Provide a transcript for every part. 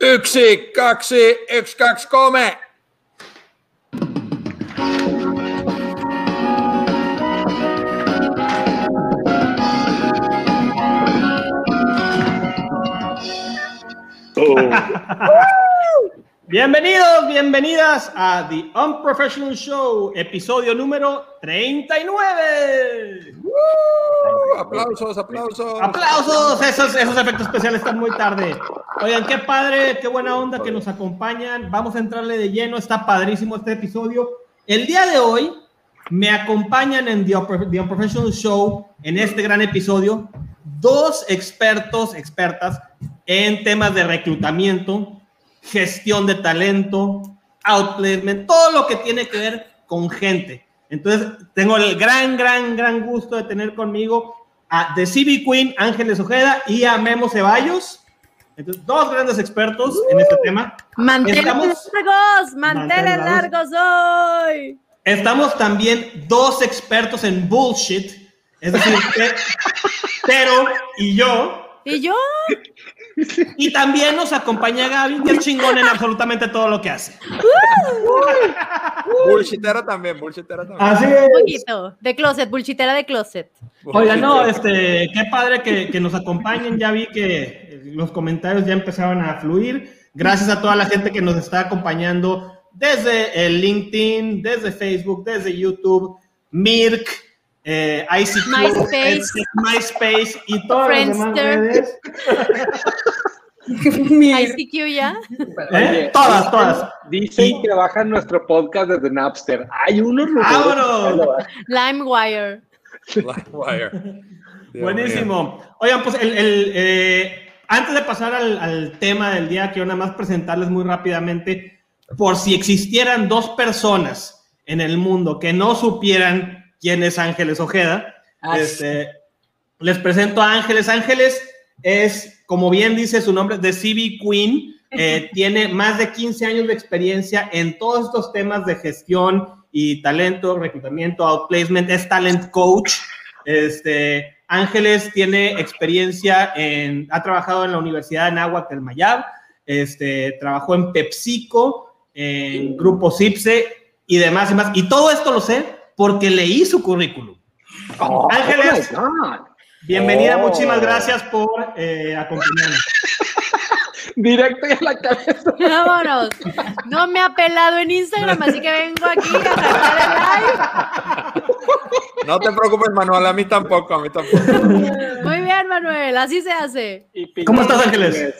Yksi, kaksi, yksi, kaksi, kolme. Bienvenidos, bienvenidas a The Unprofessional Show, episodio número 39. Uh, aplausos, aplausos. Aplausos, esos, esos efectos especiales están muy tarde. Oigan, qué padre, qué buena onda que nos acompañan. Vamos a entrarle de lleno, está padrísimo este episodio. El día de hoy me acompañan en The, The Unprofessional Show, en este gran episodio, dos expertos, expertas en temas de reclutamiento, gestión de talento, outplacement, todo lo que tiene que ver con gente. Entonces, tengo el gran, gran, gran gusto de tener conmigo a The CB Queen, Ángeles Ojeda, y a Memo Ceballos. Entonces, dos grandes expertos en este tema. Manteles Estamos- largos, manteles largos hoy. Estamos también dos expertos en bullshit, es decir, Pero y yo. ¿Y yo? Y también nos acompaña Gaby, que es chingón en absolutamente todo lo que hace. Bullshitera también, bullshitera también. Así Un poquito. De closet, bullshitera de closet. Oiga, no, este, qué padre que, que nos acompañen. Ya vi que los comentarios ya empezaron a fluir. Gracias a toda la gente que nos está acompañando desde el LinkedIn, desde Facebook, desde YouTube, Mirk, eh, ICQ, MySpace. MySpace y todas las demás Friendster. redes. ICQ ya. ¿Eh? Todas, todas. Dicen Y- que bajan nuestro podcast desde Napster. Hay unos ¡Vámonos! LimeWire. Livewire. Dios Buenísimo. Oigan, pues el, el, eh, antes de pasar al, al tema del día, quiero nada más presentarles muy rápidamente, por si existieran dos personas en el mundo que no supieran quién es Ángeles Ojeda, este, les presento a Ángeles. Ángeles es, como bien dice su nombre, de CB Queen. eh, tiene más de 15 años de experiencia en todos estos temas de gestión y talento, reclutamiento, outplacement, es talent coach. Este, Ángeles tiene experiencia en, ha trabajado en la Universidad de Nahuatl del Mayab, este, trabajó en PepsiCo, en Grupo CIPSE y demás y más. Y todo esto lo sé porque leí su currículum. Oh, Ángeles. oh. Bienvenida, Oh. muchísimas gracias por eh, acompañarnos. Directo a la cabeza. Vámonos. No me ha pelado en Instagram, así que vengo aquí a sacar el No te preocupes, Manuel, a mí tampoco, a mí tampoco. live. Muy bien, Manuel, así se hace. Y ¿Cómo estás, Ángeles?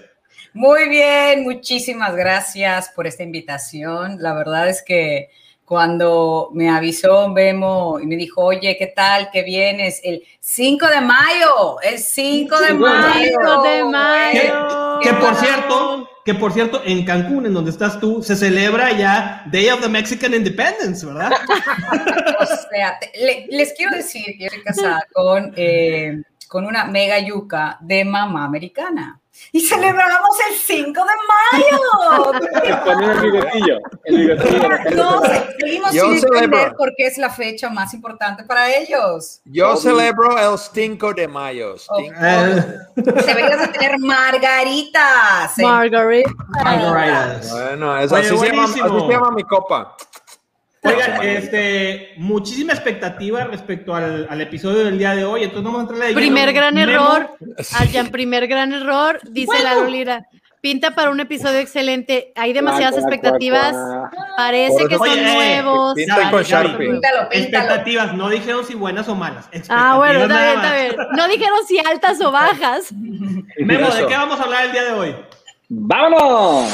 Muy bien, muchísimas gracias por esta invitación. La verdad es que cuando me avisó Memo y me dijo, oye, ¿qué tal? ¿Qué vienes? El 5 de mayo, el 5 de 5 de mayo. 5 de Que, mayo. que por cierto, que por cierto, en Cancún, en donde estás tú, se celebra ya Day of the Mexican Independence, ¿verdad? O sea, te- le- les quiero decir que yo estoy casada con, eh, con una mega yuca de mamá americana. Y celebramos el 5 de mayo. Ponen el bigotillo. Bigotillo. No, seguimos Yo sin celebro. entender por qué es la fecha más importante para ellos. Yo celebro el 5 de mayo. Eh, Deberías de tener margaritas. ¿eh? Margaret. Margaritas. Bueno, eso, Oye, así, se llama, así se llama mi copa. Oigan, este, muchísima expectativa respecto al, al episodio del día de hoy. Entonces vamos a entrarle de Primer gran Memo, error. Aljan, primer gran error. Dice la Lolira. Pinta para un episodio excelente. Hay demasiadas expectativas. Parece que Oye, son eh, nuevos. pinta con Sharpie. Píntalo, píntalo. Expectativas, no dijeron si buenas o malas. Ah, bueno, está bien, está bien. No dijeron si altas o bajas. Memo, ¿de qué vamos a hablar el día de hoy? ¡Vámonos!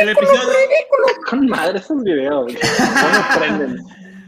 El episodio, Con madre esos videos. No.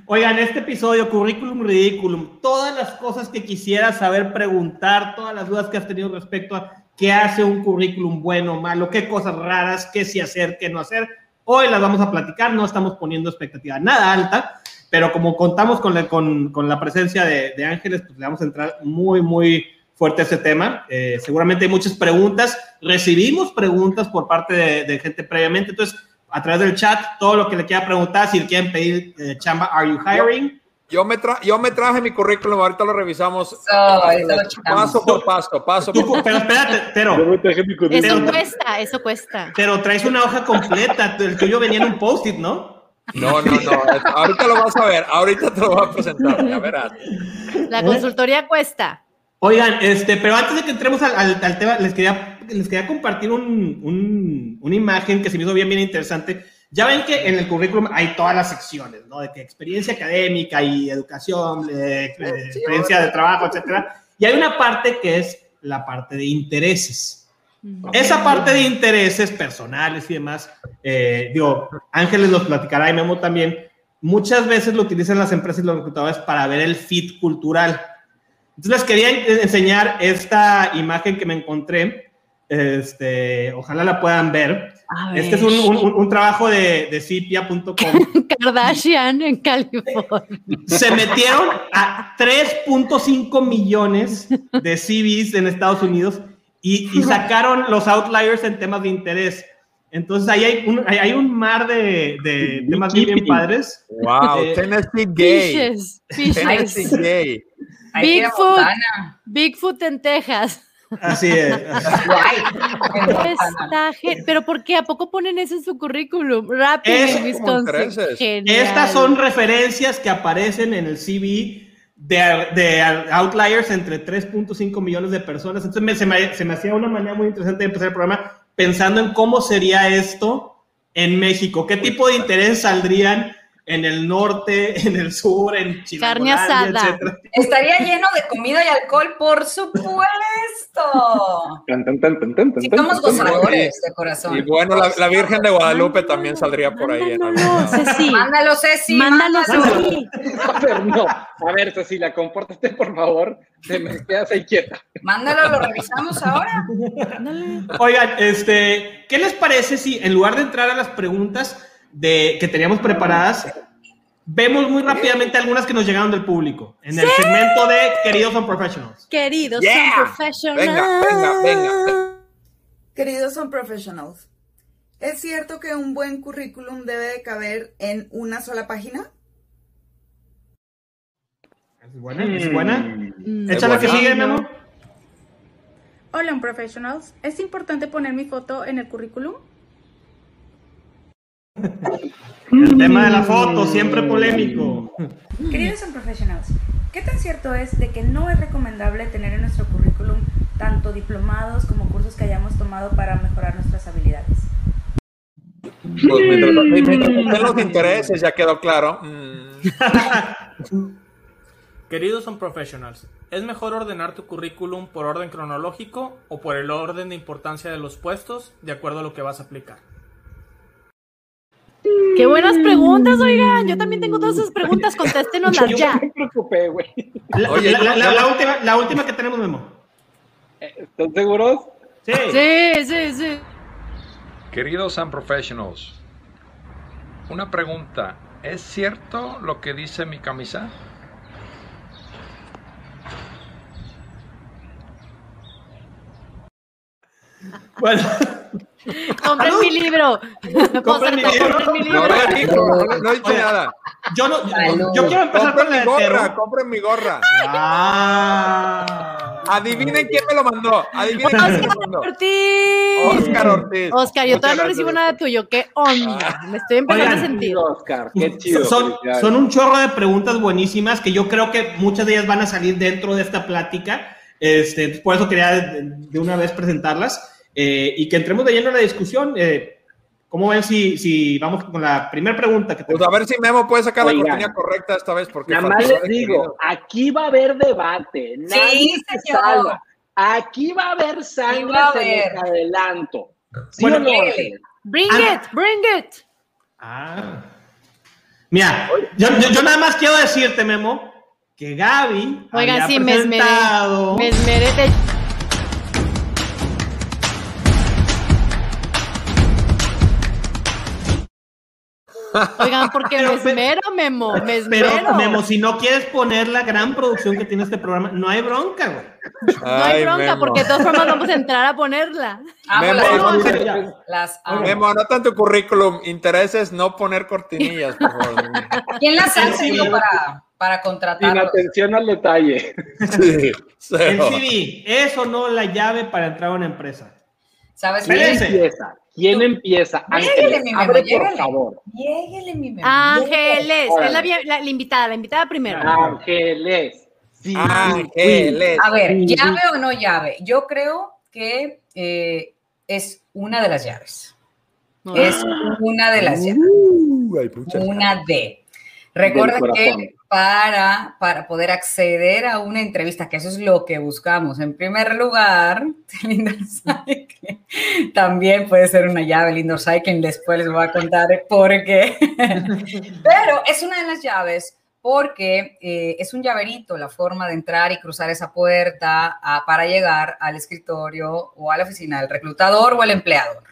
Oigan, este episodio, currículum ridículum, todas las cosas que quisieras saber preguntar, todas las dudas que has tenido respecto a qué hace un currículum bueno o malo, qué cosas raras, qué sí hacer, qué no hacer, hoy las vamos a platicar, no estamos poniendo expectativa nada alta, pero como contamos con la, con, con la presencia de, de Ángeles, pues le vamos a entrar muy, muy fuerte ese tema. Eh, seguramente hay muchas preguntas, recibimos preguntas por parte de, de gente previamente, entonces a través del chat, todo lo que le quiera preguntar, si le quieren pedir eh, chamba, ¿are you hiring? Yo me, tra- yo me traje mi currículum, ahorita lo revisamos lo checamos. paso por paso, paso por pero espérate, Yo pero, me traje mi currículum. Eso cuesta, eso cuesta. pero traes una hoja completa, el tuyo venía en un post-it, ¿no? No, no, no. Ahorita lo vas a ver. Ahorita te lo voy a presentar. Ya verás. La consultoría cuesta. Oigan, este, pero antes de que entremos al, al- al tema, les quería, les quería compartir un- un- una imagen que se me hizo bien, bien interesante. Ya ven que en el currículum hay todas las secciones, ¿no? De que experiencia académica y educación, eh, experiencia de trabajo, etcétera. Y hay una parte que es la parte de intereses. Esa parte de intereses personales y demás, eh, digo, Ángeles los platicará y Memo también, muchas veces lo utilizan las empresas y los reclutadores para ver el fit cultural. Entonces les quería en- enseñar esta imagen que me encontré, este, ojalá la puedan ver. Este es un, un- un- un trabajo de, de cipia.com. Kardashian en California. Se metieron a 3.5 millones de CVs en Estados Unidos y, y sacaron los outliers en temas de interés. Entonces ahí hay un, hay, hay un mar de, de temas bien, bien padres. Wow, Eh, Tennessee gay. Fishes, Tennessee fishes. gay. Ir a Bigfoot. Bigfoot en Texas. Así es. Está Pero ¿por qué? ¿A poco ponen eso en su currículum? Rapid Es en Wisconsin. Estas son referencias que aparecen en el CV de, de outliers entre 3.5 millones de personas. Entonces me- se, me, se me hacía una manera muy interesante de empezar el programa pensando en cómo sería esto en México. ¿Qué tipo de intereses saldrían en el norte, en el sur, en Chile? Carne asada. Estaría lleno de comida y alcohol, por supuesto. Tan, Sí, somos gozadores de corazón. Y bueno, la, la Virgen de Guadalupe también saldría por ahí. en algún Mándalo, lado. Ceci. Mándalo, Ceci. Mándalo. Ceci. A ver, no. A ver, Cecilia, compórtate, por favor. Te me quedas ahí quieta. Mándalo, lo revisamos ahora. Oigan, este, ¿qué les parece si en lugar de entrar a las preguntas de, que teníamos preparadas, vemos muy rápidamente algunas que nos llegaron del público en el segmento de Queridos son Professionals? Queridos Yeah. son professionals. Venga, venga, venga. Queridos son professionals. ¿Es cierto que un buen currículum debe de caber en una sola página? ¿Es buena? ¿Es buena? Mm. Échala que sigue, mi amor. Hola, Professionals. ¿Es importante poner mi foto en el currículum? El tema de la foto, siempre polémico. Queridos son Professionals, ¿qué tan cierto es de que no es recomendable tener en nuestro currículum tanto diplomados como cursos que hayamos tomado para mejorar nuestras habilidades? Pues mientras, los intereses, ya quedó claro. Mm. Queridos son professionals, ¿es mejor ordenar tu currículum por orden cronológico o por el orden de importancia de los puestos de acuerdo a lo que vas a aplicar? Qué buenas preguntas, oigan. Yo también tengo todas esas preguntas. Contéstenoslas Yo ya. me preocupé, güey. La, Oye, la- la- ya- la última, la última que tenemos, Memo. ¿Están seguros? Sí. Sí, sí, sí. Queridos and professionals, una pregunta. ¿Es cierto lo que dice mi camisa? Bueno, Compren mi libro. Compren mi libro. mi No, libro. no, no, no he dicho Oye, nada. yo, no, Salud. yo quiero empezar Compren con mi el gorra, compren mi gorra. Ah. Adivinen quién me lo mandó. Adivinen quién me lo Oscar mandó. Ortiz. Oscar Ortiz. Oscar, yo todavía no recibo Oscar. nada tuyo. ¿Qué onda? Me estoy empezando Oigan, a sentir. Oscar, qué chido. Son, son un chorro de preguntas buenísimas que yo creo que muchas de ellas van a salir dentro de esta plática. Este, por eso quería de, de una vez presentarlas eh, y que entremos de lleno en la discusión. Eh, ¿Cómo ven si, si vamos con la primera pregunta que Pues a ver si Memo puede sacar la cortina correcta esta vez. Porque Nada más les digo, querido. aquí va a haber debate. Nadie se señor. salva. Aquí va a haber sangre, Sí va a se haber. adelanto. ¿Sí Bueno, no? Bring Ana. it, bring it. Ah. Mira, yo, yo- yo nada más quiero decirte, Memo, que Gaby Oigan, había sí, me esmeré. presentado... Me esmeré de- Oigan, porque me esmero, Memo, me Pero. Memo, si no quieres poner la gran producción que tiene este programa, no hay bronca, güey. No hay Ay, bronca, Memo. porque de todas formas vamos a entrar a ponerla. Amo Memo, las, no, las amo. Memo, anota en tu currículum. Intereses no poner cortinillas, por favor. ¿Quién las hace Sí. yo para, para Sin contratarlos? atención al detalle. Sí, El. CV, ¿es o no la llave para entrar a una empresa? ¿Sabes ¿Quién empieza? ¿Quién empieza? Lléguele, Ángeles, mi Memo, abre por lléguele. favor. Lléguele, mi Memo, Ángeles, es la, vi- la- la invitada, la invitada primero. Ángeles. Sí, Ángeles. A ver, Sí. llave o no llave. Yo creo que eh, es una de las llaves. Es una de las llaves. Uh, hay muchas. Una D. Recuerda que. Para, para poder acceder a una entrevista, que eso es lo que buscamos, en primer lugar, el indoor cycling también puede ser una llave, el indoor cycling, después les voy a contar por qué. Pero es una de las llaves porque eh, es un llaverito la forma de entrar y cruzar esa puerta para llegar al escritorio o a la oficina del reclutador o el empleador.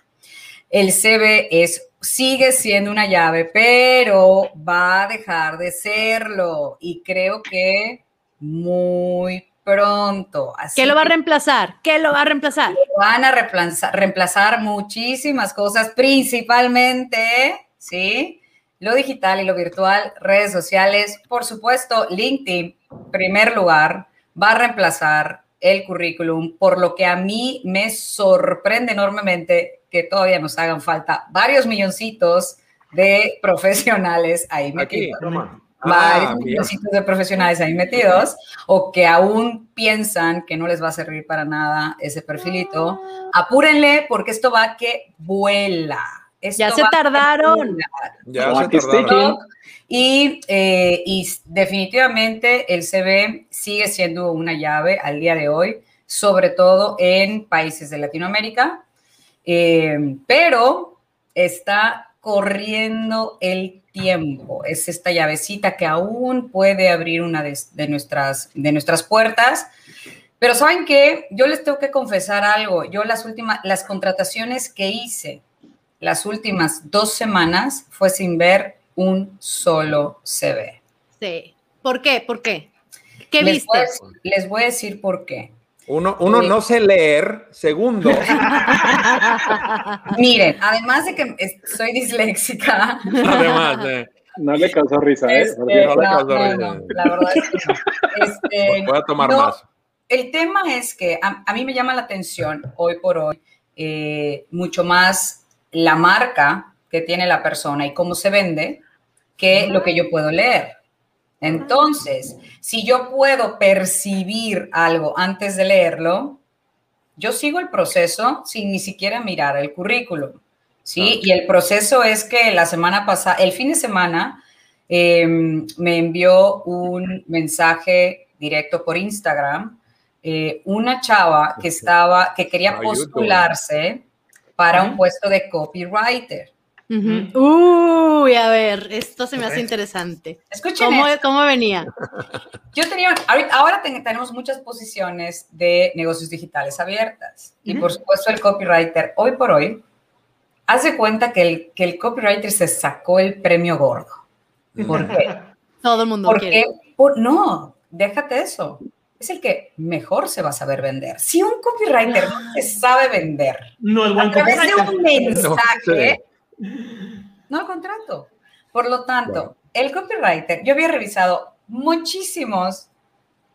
El CV es, sigue siendo una llave, pero va a dejar de serlo y creo que muy pronto. Así ¿Qué lo va a reemplazar? ¿Qué lo va a reemplazar? van a reemplazar, reemplazar muchísimas cosas, principalmente, ¿sí? Lo digital y lo virtual, redes sociales, por supuesto, LinkedIn, primer lugar, va a reemplazar el currículum, por lo que a mí me sorprende enormemente que todavía nos hagan falta varios milloncitos de profesionales ahí Aquí, metidos varios Ah, milloncitos de profesionales ahí metidos o que aún piensan que no les va a servir para nada ese perfilito, apúrenle porque esto va que vuela. Esto Ya se tardaron. Ya Ah, se que tardaron. Y, eh, y definitivamente el CV sigue siendo una llave al día de hoy, sobre todo en países de Latinoamérica, eh, pero está corriendo el tiempo. Es esta llavecita que aún puede abrir una de, de nuestras, de nuestras puertas. Pero saben qué, yo les tengo que confesar algo. Yo las últimas, las contrataciones que hice las últimas dos semanas fue sin ver un solo CV. Sí. ¿Por qué? ¿Por qué? ¿Qué les viste? Voy les voy a decir por qué. Uno, uno no sé leer. Segundo, Miren, además de que soy disléxica, además, eh, No le causó risa, ¿eh? este, no le causó no, risa. no, la verdad es que no. Este, voy a tomar no, más. El tema es que a, a mí me llama la atención hoy por hoy eh, mucho más la marca que tiene la persona y cómo se vende que lo que yo puedo leer. Entonces, si yo puedo percibir algo antes de leerlo, yo sigo el proceso sin ni siquiera mirar el currículum. ¿sí? Y el proceso es que la semana pasada, el fin de semana, eh, me envió un mensaje directo por Instagram eh, una chava que estaba, que quería postularse para un puesto de copywriter. Ujú. Uy, a ver, esto se me hace interesante. Escuchen ¿Cómo, cómo venía? Yo tenía, ahorita- ahora ten- tenemos muchas posiciones de negocios digitales abiertas y por supuesto el copywriter hoy por hoy hace cuenta que el, que el copywriter se sacó el premio gordo. ¿Por qué? Todo el mundo Porque, quiere. por- no, déjate eso. Es el que mejor se va a saber vender. Si un copywriter no se sabe vender No es buen a través de un mensaje, no el contrato. Por lo tanto, el copywriter, yo había revisado muchísimos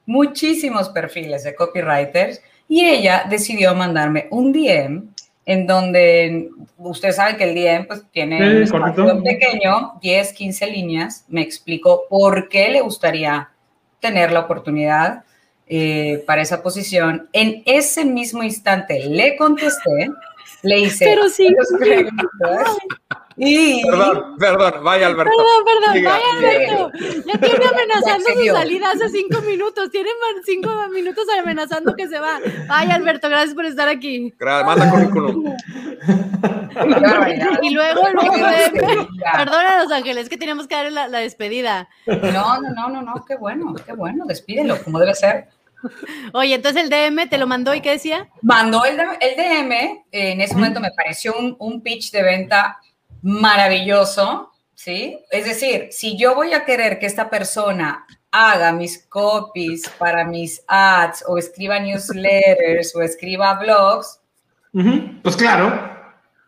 muchísimos perfiles de copywriters y ella decidió mandarme un DM en donde ustedes saben que el DM pues tiene Sí, un espacio pequeño, 10, 15 líneas, me explicó por qué le gustaría tener la oportunidad eh, para esa posición. En ese mismo instante le contesté, le hice Pero sí. preguntas y Perdón, perdón, vaya Alberto. Perdón, perdón, Siga, vaya. Alberto. Ya tiene amenazando Ya su salida hace cinco minutos. Tiene cinco minutos amenazando que se va. Vaya Alberto, gracias por estar aquí. Manda currículum. Y luego, luego, Perdón. perdona Los Ángeles, que teníamos que darle la, la despedida. No, no, no, no, no, qué bueno, qué bueno, despídelo, como debe ser. Oye, entonces el DM te lo mandó y qué decía? Mandó el, el DM, eh, en ese momento me pareció un, un pitch de venta maravilloso, ¿sí? Es decir, si yo voy a querer que esta persona haga mis copies para mis ads o escriba newsletters o escriba blogs, Pues claro.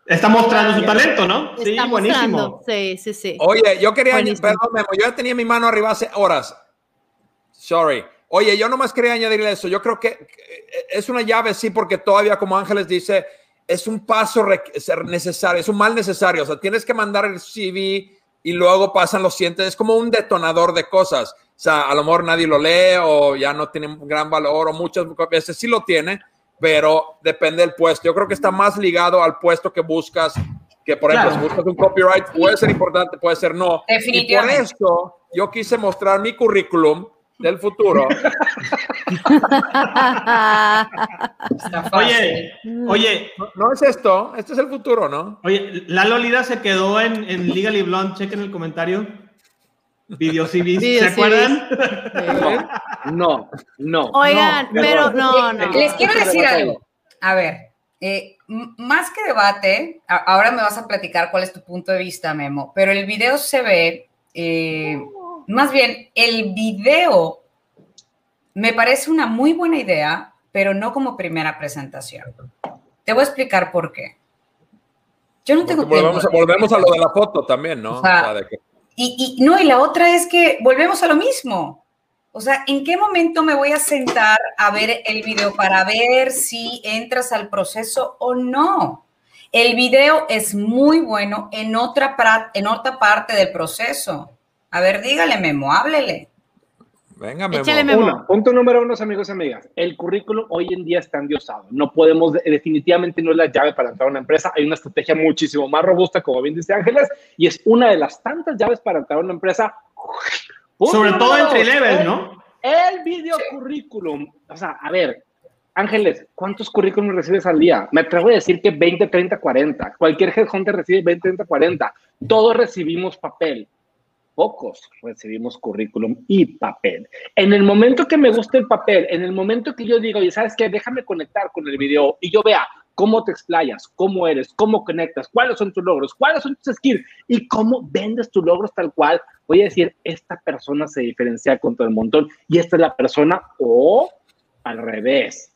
Está mostrando su talento, ¿no? Sí, Está buenísimo. mostrando. Sí, sí, sí. Oye, yo quería, Buenísimo. perdón, Memo, yo ya tenía mi mano arriba hace horas. Sorry. Oye, yo nomás quería añadirle eso. Yo creo que que es una llave, sí, porque todavía, como Ángeles dice, es un paso necesario, es un mal necesario. O sea, tienes que mandar el CV y luego pasan los siguientes. Es como un detonador de cosas. O sea, a lo mejor nadie lo lee o ya no tiene gran valor o muchas veces sí lo tiene, pero depende del puesto. Yo creo que está más ligado al puesto que buscas. Que por ejemplo, Claro. si buscas un copyright, puede ser importante, puede ser no. Y por Definitivamente. eso yo quise mostrar mi currículum del futuro. está fácil. Oye, oye, No, no es esto, este es el futuro, ¿no? oye, Lalo Lira se quedó en, en Legally Blonde. Chequen el comentario. Video CVs, ¿se acuerdan? No, no. Oigan, No, pero no, no. Les quiero decir algo. A ver, eh, más que debate, ahora me vas a platicar cuál es tu punto de vista, Memo, pero el video se ve, eh, más bien, el video me parece una muy buena idea, pero no como primera presentación. Te voy a explicar por qué. Yo no tengo volvemos, a, tiempo. volvemos a lo de la foto también, ¿no? O sea, O sea, de que- Y, y no, y la otra es que volvemos a lo mismo. O sea, ¿en qué momento me voy a sentar a ver el video para ver si entras al proceso o no? El video es muy bueno en otra, en otra parte del proceso. A ver, dígale, Memo, háblele. venga, Memo. Échale, Memo. Uno, punto número uno, amigos y amigas. El currículum hoy en día está endiosado. No podemos, definitivamente no es la llave para entrar a una empresa. Hay una estrategia muchísimo más robusta, como bien dice Ángeles, y es una de las tantas llaves para entrar a una empresa. Punto Sobre todo número entry dos, level, el- ¿no? El video currículum. O sea, a ver, Ángeles, ¿cuántos currículums recibes al día? Me atrevo a decir que 20, 30, 40. Cualquier headhunter recibe 20, 30, 40. Todos recibimos papel. Pocos recibimos currículum y papel. En el momento que me guste el papel, en el momento que yo digo, y sabes qué, déjame conectar con el video y yo vea cómo te explayas, cómo eres, cómo conectas, cuáles son tus logros, cuáles son tus skills y cómo vendes tus logros tal cual, voy a decir, esta persona se diferencia con todo el montón y esta es la persona o al revés.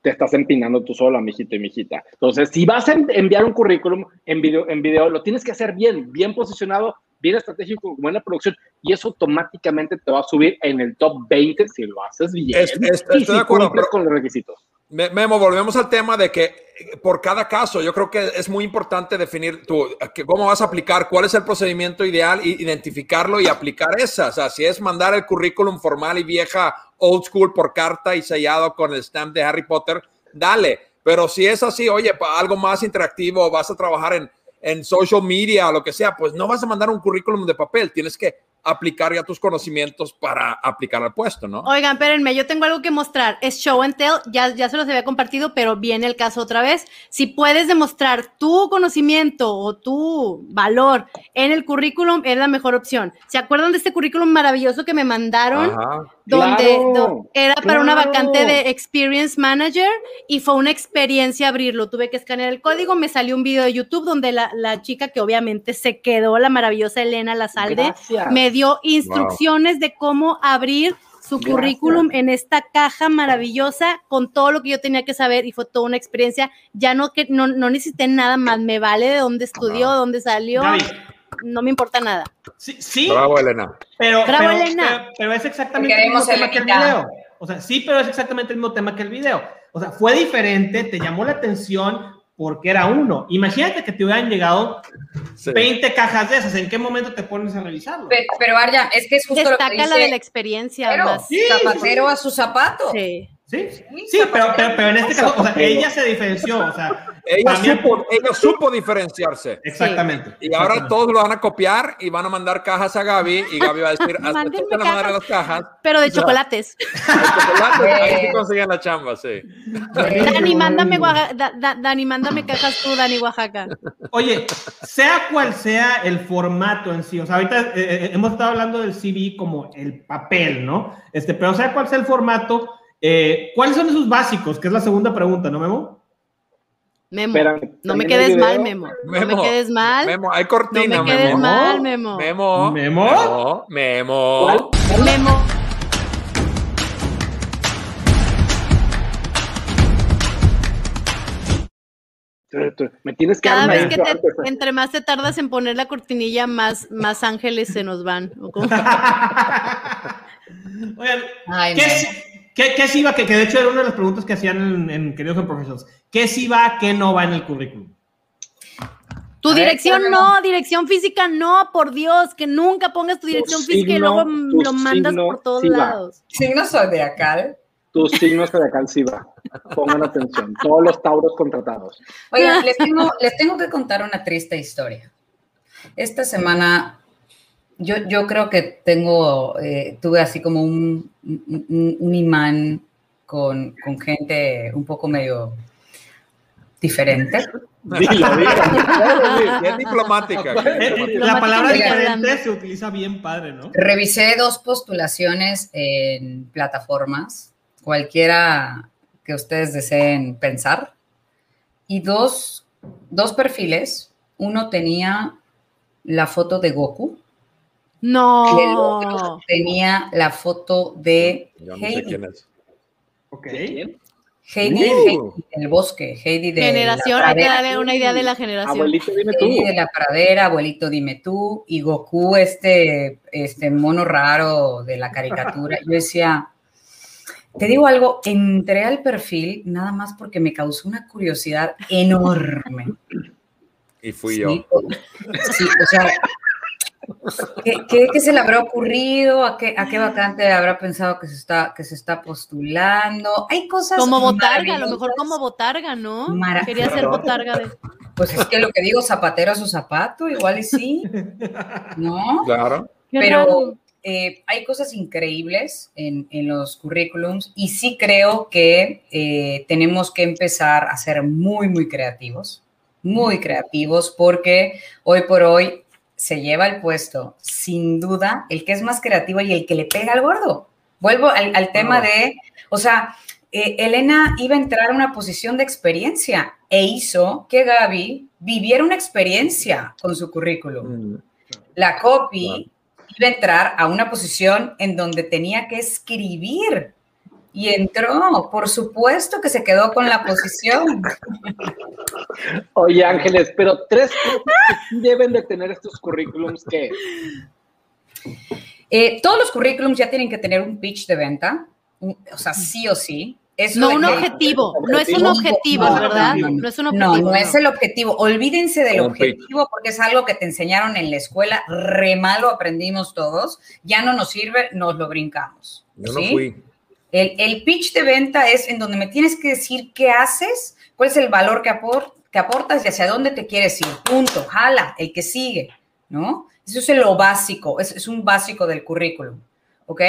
Te estás empinando tú sola, mijito y mijita. Entonces, si vas a en- enviar un currículum en video, en video, lo tienes que hacer bien, bien posicionado, bien estratégico, con buena producción, y eso automáticamente te va a subir en el top 20 si lo haces bien. Es- es- y estoy si de acuerdo, pero- con los requisitos. Me- Memo, volvemos al tema de que eh, por cada caso, yo creo que es muy importante definir tú, cómo vas a aplicar, cuál es el procedimiento ideal, y identificarlo y aplicar esa. O sea, si es mandar el currículum formal y vieja, old school por carta y sellado con el stamp de Harry Potter, dale. Pero si es así, oye, algo más interactivo, vas a trabajar en, en social media lo que sea, pues no vas a mandar un currículum de papel, tienes que aplicar ya tus conocimientos para aplicar al puesto, ¿no? Oigan, espérenme, yo tengo algo que mostrar. Es show and tell, ya, ya se los había compartido, pero viene el caso otra vez. Si puedes demostrar tu conocimiento o tu valor en el currículum, es la mejor opción. ¿Se acuerdan de este currículum maravilloso que me mandaron? Ajá. Donde Claro, do- era para una vacante de Experience Manager y fue una experiencia abrirlo. Tuve que escanear el código, me salió un video de YouTube donde la, la chica que obviamente se quedó, la maravillosa Elena Lazalde, Gracias. me dio instrucciones de cómo abrir su Gracias. currículum en esta caja maravillosa con todo lo que yo tenía que saber y fue toda una experiencia. Ya no que no, no necesité nada más, me vale de dónde estudió, dónde salió. Gaby, no me importa nada. Sí, sí Bravo, Elena. pero, Bravo, pero, Elena. pero- pero es exactamente el mismo tema que el video. O sea, sí, pero es exactamente el mismo tema que el video. O sea, fue diferente, te llamó la atención porque era uno. Imagínate que te hubieran llegado Sí. 20 cajas de esas. ¿En qué momento te pones a revisarlo? Pe- Pero, Arya, es que es justo lo que Destaca dice. la de la experiencia Pero, más. Sí, zapatero a su zapato. Sí. Sí, sí, pero, pero, pero en este caso, o sea, ella se diferenció. O sea, Ella supo, ella supo diferenciarse. Exactamente. Y ahora exactamente. todos lo van a copiar y van a mandar cajas a Gaby y Gaby va a decir, hasta la madre cajas. las cajas. Pero de O sea, chocolates. hay chocolate, ahí sí Eh. consiguen la chamba, sí. Dani, mándame, Da- Da- Dani, mándame cajas tú, Dani, Oaxaca. Oye, sea cual sea el formato en sí, o sea, ahorita eh, eh, hemos estado hablando del CV como el papel, ¿no? Este, pero sea cual sea el formato, eh, ¿cuáles son esos básicos? Que es la segunda pregunta, ¿no, Memo? Memo, Espérame, no me ¿también quedes mal, video? Memo. No Memo, me quedes mal. Memo, hay No cortina, me quedes Memo. mal, Memo. Memo. ¿Memo? Memo. Memo. Memo. Me tienes que Cada vez que te, entre más te tardas en poner la cortinilla, más, más ángeles se nos van. Oigan, Ay, ¿qué, no. Qué, qué sí va? Que, que de hecho era una de las preguntas que hacían en, en Queridos en Professionals. ¿Qué sí va, qué no va en el currículum? Tu A dirección ¿cómo no, dirección física no, por Dios, que nunca pongas tu dirección física y signo, luego tu lo mandas signo por todos sí lados. Signo zodiacal. Tus signos zodiacal sí va. Pongan atención. Todos los tauros contratados. Oigan, les tengo, les tengo que contar una triste historia. Esta semana, yo, yo creo que tengo, eh, tuve así como un, un, un imán con, con gente un poco medio diferente. Dilo, dilo. Diplomática. Eh, la palabra diferente se utiliza bien padre, ¿no? Revisé dos postulaciones en plataformas, cualquiera que ustedes deseen pensar, y dos, dos perfiles. Uno tenía la foto de Goku y el otro No. tenía la foto de Yo no sé Heidi. quién es. Ok. Heidi, Uh. Heidi del bosque, Heidi de Generación, la hay que pradera, darle una idea de la generación. Abuelito, dime tú. Heidi de la pradera, abuelito dime tú, y Goku, este, este mono raro de la caricatura. Yo decía, te digo algo, entré al perfil nada más porque me causó una curiosidad enorme. Y fui Sí, yo. o- sí, o sea, ¿qué, qué, qué se le habrá ocurrido? ¿A qué, ¿A qué vacante habrá pensado que se está, que se está postulando? Hay cosas Como botarga, a lo mejor como botarga, ¿no? Mara- Quería ser botarga de. Pues es que lo que digo, zapatero a su zapato, igual y sí, ¿no? Claro. Pero eh, hay cosas increíbles en, en los currículums y sí creo que eh, tenemos que empezar a ser muy, muy creativos, muy creativos, porque hoy por hoy se lleva el puesto, sin duda, el que es más creativo y el que le pega al gordo. Vuelvo al, al tema de, o sea, eh, Elena iba a entrar a una posición de experiencia e hizo que Gaby viviera una experiencia con su currículum. Mm. La copy iba a entrar a una posición en donde tenía que escribir y entró, por supuesto que se quedó con la posición. Oye, Ángeles, pero tres cosas que sí deben de tener estos currículums que Eh, todos los currículums ya tienen que tener un pitch de venta, o sea, sí o sí. Eso No un que- objetivo, no es un objetivo, no, ¿verdad? no, No es un objetivo. no es el objetivo. Olvídense del objetivo porque es algo que te enseñaron en la escuela, re malo aprendimos todos, ya no nos sirve, nos lo brincamos. Yo no ¿sí? fui. El, el pitch de venta es en donde me tienes que decir qué haces, cuál es el valor que, que aportas y hacia dónde te quieres ir. Punto. Jala, el que sigue, ¿no? Eso es lo básico, es, es un básico del currículum. ¿Ok?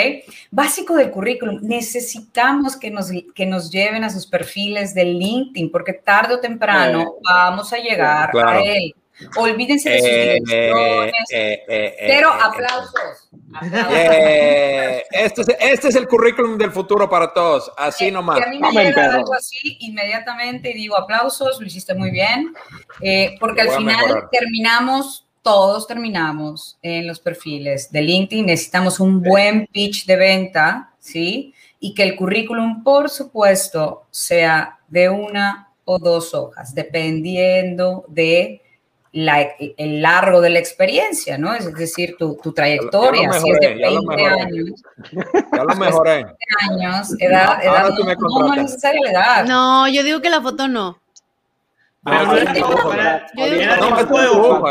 Básico del currículum. Necesitamos que nos, que nos lleven a sus perfiles de LinkedIn, porque tarde o temprano vamos a llegar Claro. a él. Olvídense de sus Eh, direcciones. eh, eh, eh, Cero eh, aplausos. Aplausos. Eh, este, es, este es el currículum del futuro para todos, así nomás. Que a mí me llega algo así inmediatamente y digo aplausos, lo hiciste muy bien, eh, porque al final terminamos, todos terminamos en los perfiles de LinkedIn, necesitamos un buen pitch de venta, ¿sí? Y que el currículum, por supuesto, sea de una o dos hojas, dependiendo de la, el largo de la experiencia, ¿no? Es decir, tu, tu trayectoria, Ya si es de mejoré, ya lo 20 mejoré. años, Ya lo mejoré. años, edad, edad no, me no, no es necesaria la edad. No, yo digo que la foto no. Pero no digo era No,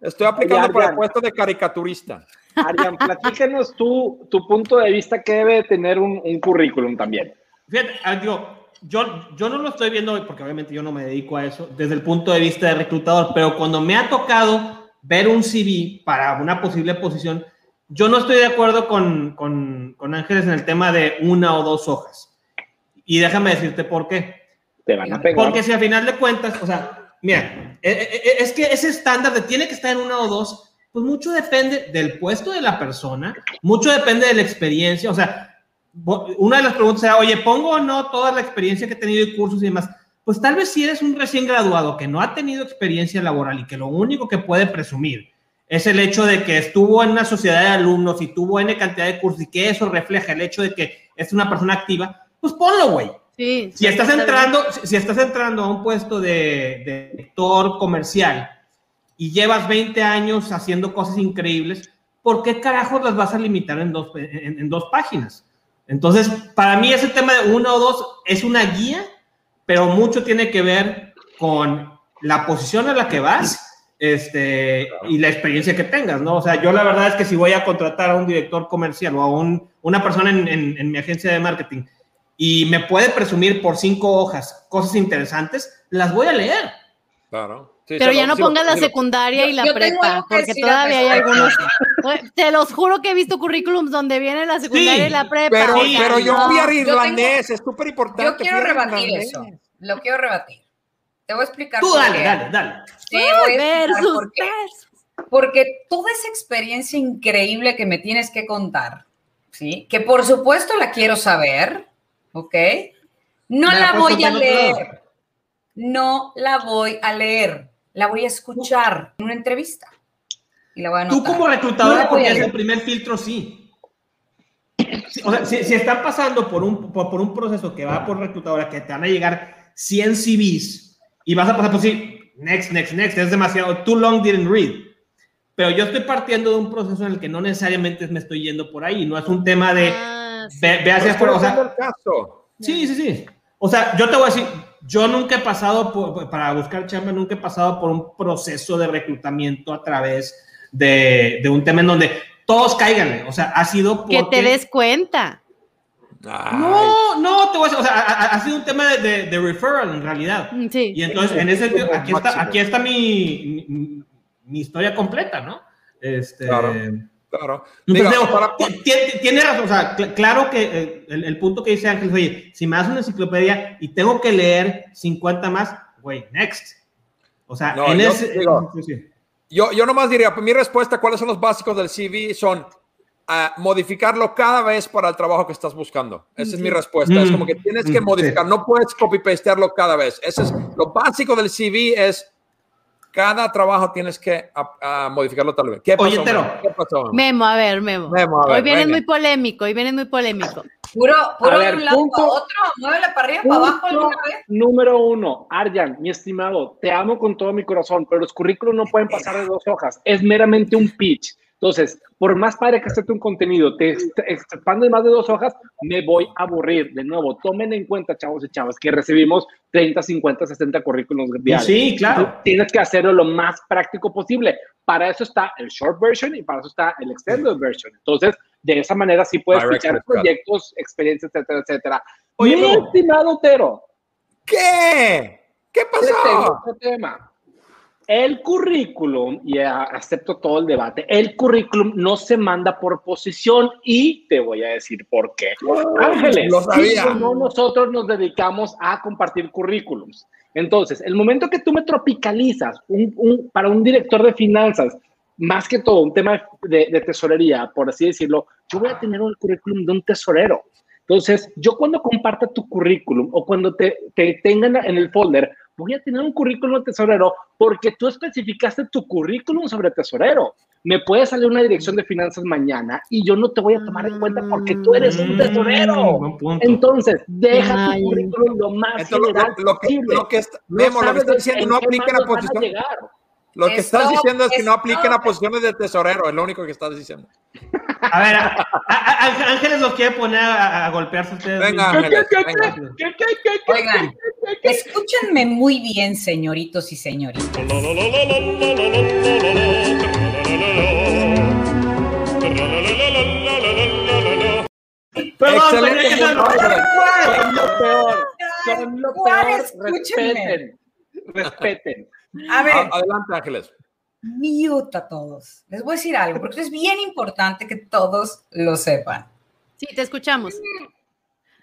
estoy, aplicando Oye, para puesto de caricaturista. Arián, platícanos tú, tu punto de vista que debe tener un, un currículum también. Fíjate, ah, digo, yo, yo no lo estoy viendo hoy porque obviamente yo no me dedico a eso desde el punto de vista de reclutador, pero cuando me ha tocado ver un CV para una posible posición, yo no estoy de acuerdo con, con, con Ángeles en el tema de una o dos hojas. Y déjame decirte por qué. Te van a pegar. Porque si a final de cuentas, o sea, mira, eh, eh, eh, es que ese estándar de tiene que estar en una o dos, pues mucho depende del puesto de la persona, mucho depende de la experiencia, o sea, una de las preguntas era, oye, ¿pongo o no toda la experiencia que he tenido y cursos y demás? Pues tal vez si eres un recién graduado que no ha tenido experiencia laboral y que lo único que puede presumir es el hecho de que estuvo en una sociedad de alumnos y tuvo N cantidad de cursos y que eso refleja el hecho de que es una persona activa, pues ponlo, güey. Sí. Si estás entrando, si estás entrando a un puesto de, de director comercial y llevas 20 años haciendo cosas increíbles, ¿por qué carajos las vas a limitar en dos, en, en dos páginas? Entonces, para mí ese tema de uno o dos es una guía, pero mucho tiene que ver con la posición a la que vas este, y la experiencia que tengas, ¿no? O sea, yo la verdad es que si voy a contratar a un director comercial o a un- una persona en, en- mi agencia de marketing y me puede presumir por cinco hojas cosas interesantes, las voy a leer. Claro. Sí, Pero sí, ya no sí pongas la sí secundaria y la prepa, porque todavía hay algunos. Te los juro que he visto currículums donde viene la secundaria Sí, y la prepa. Pero, o sea, pero yo no. fui a irlandés, es súper importante. Yo quiero rebatir irlandés. eso. Lo quiero rebatir. Te voy a explicar. Tú por dale, qué. dale, dale. Te voy a versus por qué. Porque toda esa experiencia increíble que me tienes que contar, ¿sí? Que por supuesto la quiero saber, ¿ok? No Me la voy a leer. No la voy a leer. La voy a escuchar en una entrevista. Y la voy a Tú anotar. como No reclutadora, porque a es el primer filtro, sí. O sea, si, si están pasando por un, por, por un proceso que va por reclutadora, que te van a llegar 100 CVs y vas a pasar por sí, next, next, next, es demasiado, too long didn't read. Pero yo estoy partiendo de un proceso en el que no necesariamente me estoy yendo por ahí, no es un tema de Ah, sí. ve, ve hacia afuera, o sea, el caso. Sí, sí, sí. O sea, yo te voy a decir, yo nunca he pasado por, para buscar chamba, nunca he pasado por un proceso de reclutamiento a través de, de un tema en donde todos caigan. O sea, ha sido porque... Que te des cuenta. Ay, No, no, te voy a decir, o sea, ha, sido un tema de, de- de referral en realidad. Mm, Sí. Y entonces, en ese sentido, aquí está, aquí está mi, mi, mi historia completa, ¿no? Este, Claro. Claro. digo, para- ti- ti- tiene razón, o sea, cl- claro que eh, el, el punto que dice Ángel, oye, si me das una enciclopedia y tengo que leer 50 más, güey, next. O sea, No, en yo ese... digo-. Yo, yo nomás diría, mi respuesta, ¿cuáles son los básicos del CV? Son ah, modificarlo cada vez para el trabajo que estás buscando. Esa es mi respuesta. Es Mm. como que tienes que Mm, modificar, no puedes copy-pastearlo cada vez. Ese es lo básico del CV es cada trabajo tienes que modificarlo tal vez. ¿Qué pasó? Oye. Memo? ¿Qué pasó? Memo? Memo, a ver, Memo. Memo, a ver, hoy vienes muy polémico, hoy vienes muy polémico. Puro, puro A de ver, un lado punto- otro. Muévele para arriba, para abajo alguna vez. número uno, Arjan, mi estimado, te amo con todo mi corazón, pero los currículos no pueden pasar de dos hojas. Es meramente un pitch. Entonces, por más padre que esté tu contenido, te expande más de dos hojas, me voy a aburrir. De nuevo, tomen en cuenta, chavos y chavas, que recibimos 30, 50, 60 currículos diarios. Sí, claro. Tienes que hacerlo lo más práctico posible. Para eso está el short version y para eso está el extended version. Entonces, de esa manera sí puedes fichar proyectos, experiencias, etcétera, etcétera. Oye, mi estimado Tero, ¿Qué? ¿Qué te tengo pasó? otro tema. El currículum, y a- acepto todo el debate, el currículum no se manda por posición y te voy a decir por qué. Ángeles, lo sabía. sí, no nosotros nos dedicamos a compartir currículums. Entonces, el momento que tú me tropicalizas un- un- para un director de finanzas, más que todo un tema de, de tesorería, por así decirlo, yo voy a tener un currículum de un tesorero. Entonces, yo cuando comparta tu currículum o cuando te, te tengan en el folder, voy a tener un currículum de tesorero porque tú especificaste tu currículum sobre tesorero. Me puede salir una dirección de finanzas mañana y yo no te voy a tomar en cuenta porque tú eres un Mm, tesorero. buen punto. Entonces, deja Ay. tu currículum lo más Entonces, lo, general lo- lo que, posible. lo que está, No Memo, lo que está diciendo en no aplica la posición. Lo que estás diciendo es que no apliquen a posiciones de tesorero, es lo único que estás diciendo. A ver, a- a- a- Ángeles los quiere poner a, a golpearse ustedes. Venga. Ángeles, venga. Oigan, escúchenme muy bien, señoritos y señoritas. Perdón, Excelente. Son lo peor. Son lo peor. Escúchenme. Respeten. Respeten. A ver, A- Adelante, Ángeles. mute a todos. Les voy a decir algo, porque es bien importante que todos lo sepan. Sí, te escuchamos.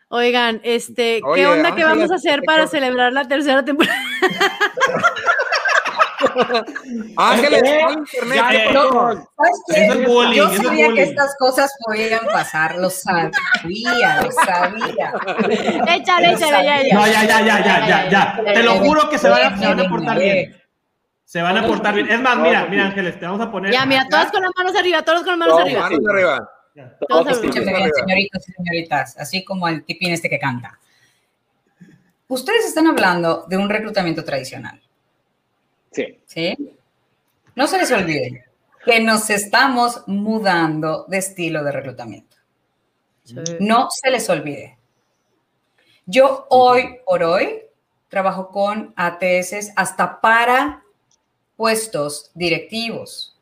Oigan, este, Oye, ¿qué onda que vamos a hacer para celebrar la tercera temporada? Ángeles, ¿Qué? ¿cuál internet? Ya, ¿Qué pasó? ¿Sabes qué? Eso es bullying, Yo es sabía que bullying. estas cosas podían pasar, lo sabía, lo sabía. échale, échale, ya, ya. No, ya, ya, ya, ya, ya, ya. Te lo juro que se van a, se van a portar bien. Se van a portar bien. Es más, mira, mira, Ángeles, te vamos a poner. Ya, mira, acá. todas con las manos arriba, todos con las manos No, arriba. Manos arriba. Todos Todos arriba. Escúchenme bien, señoritos y señoritas, así como el tipín este que canta. Ustedes están hablando de un reclutamiento tradicional, Sí. ¿sí? No se les olvide que nos estamos mudando de estilo de reclutamiento. No se les olvide. Yo hoy por hoy trabajo con ATS hasta para puestos directivos.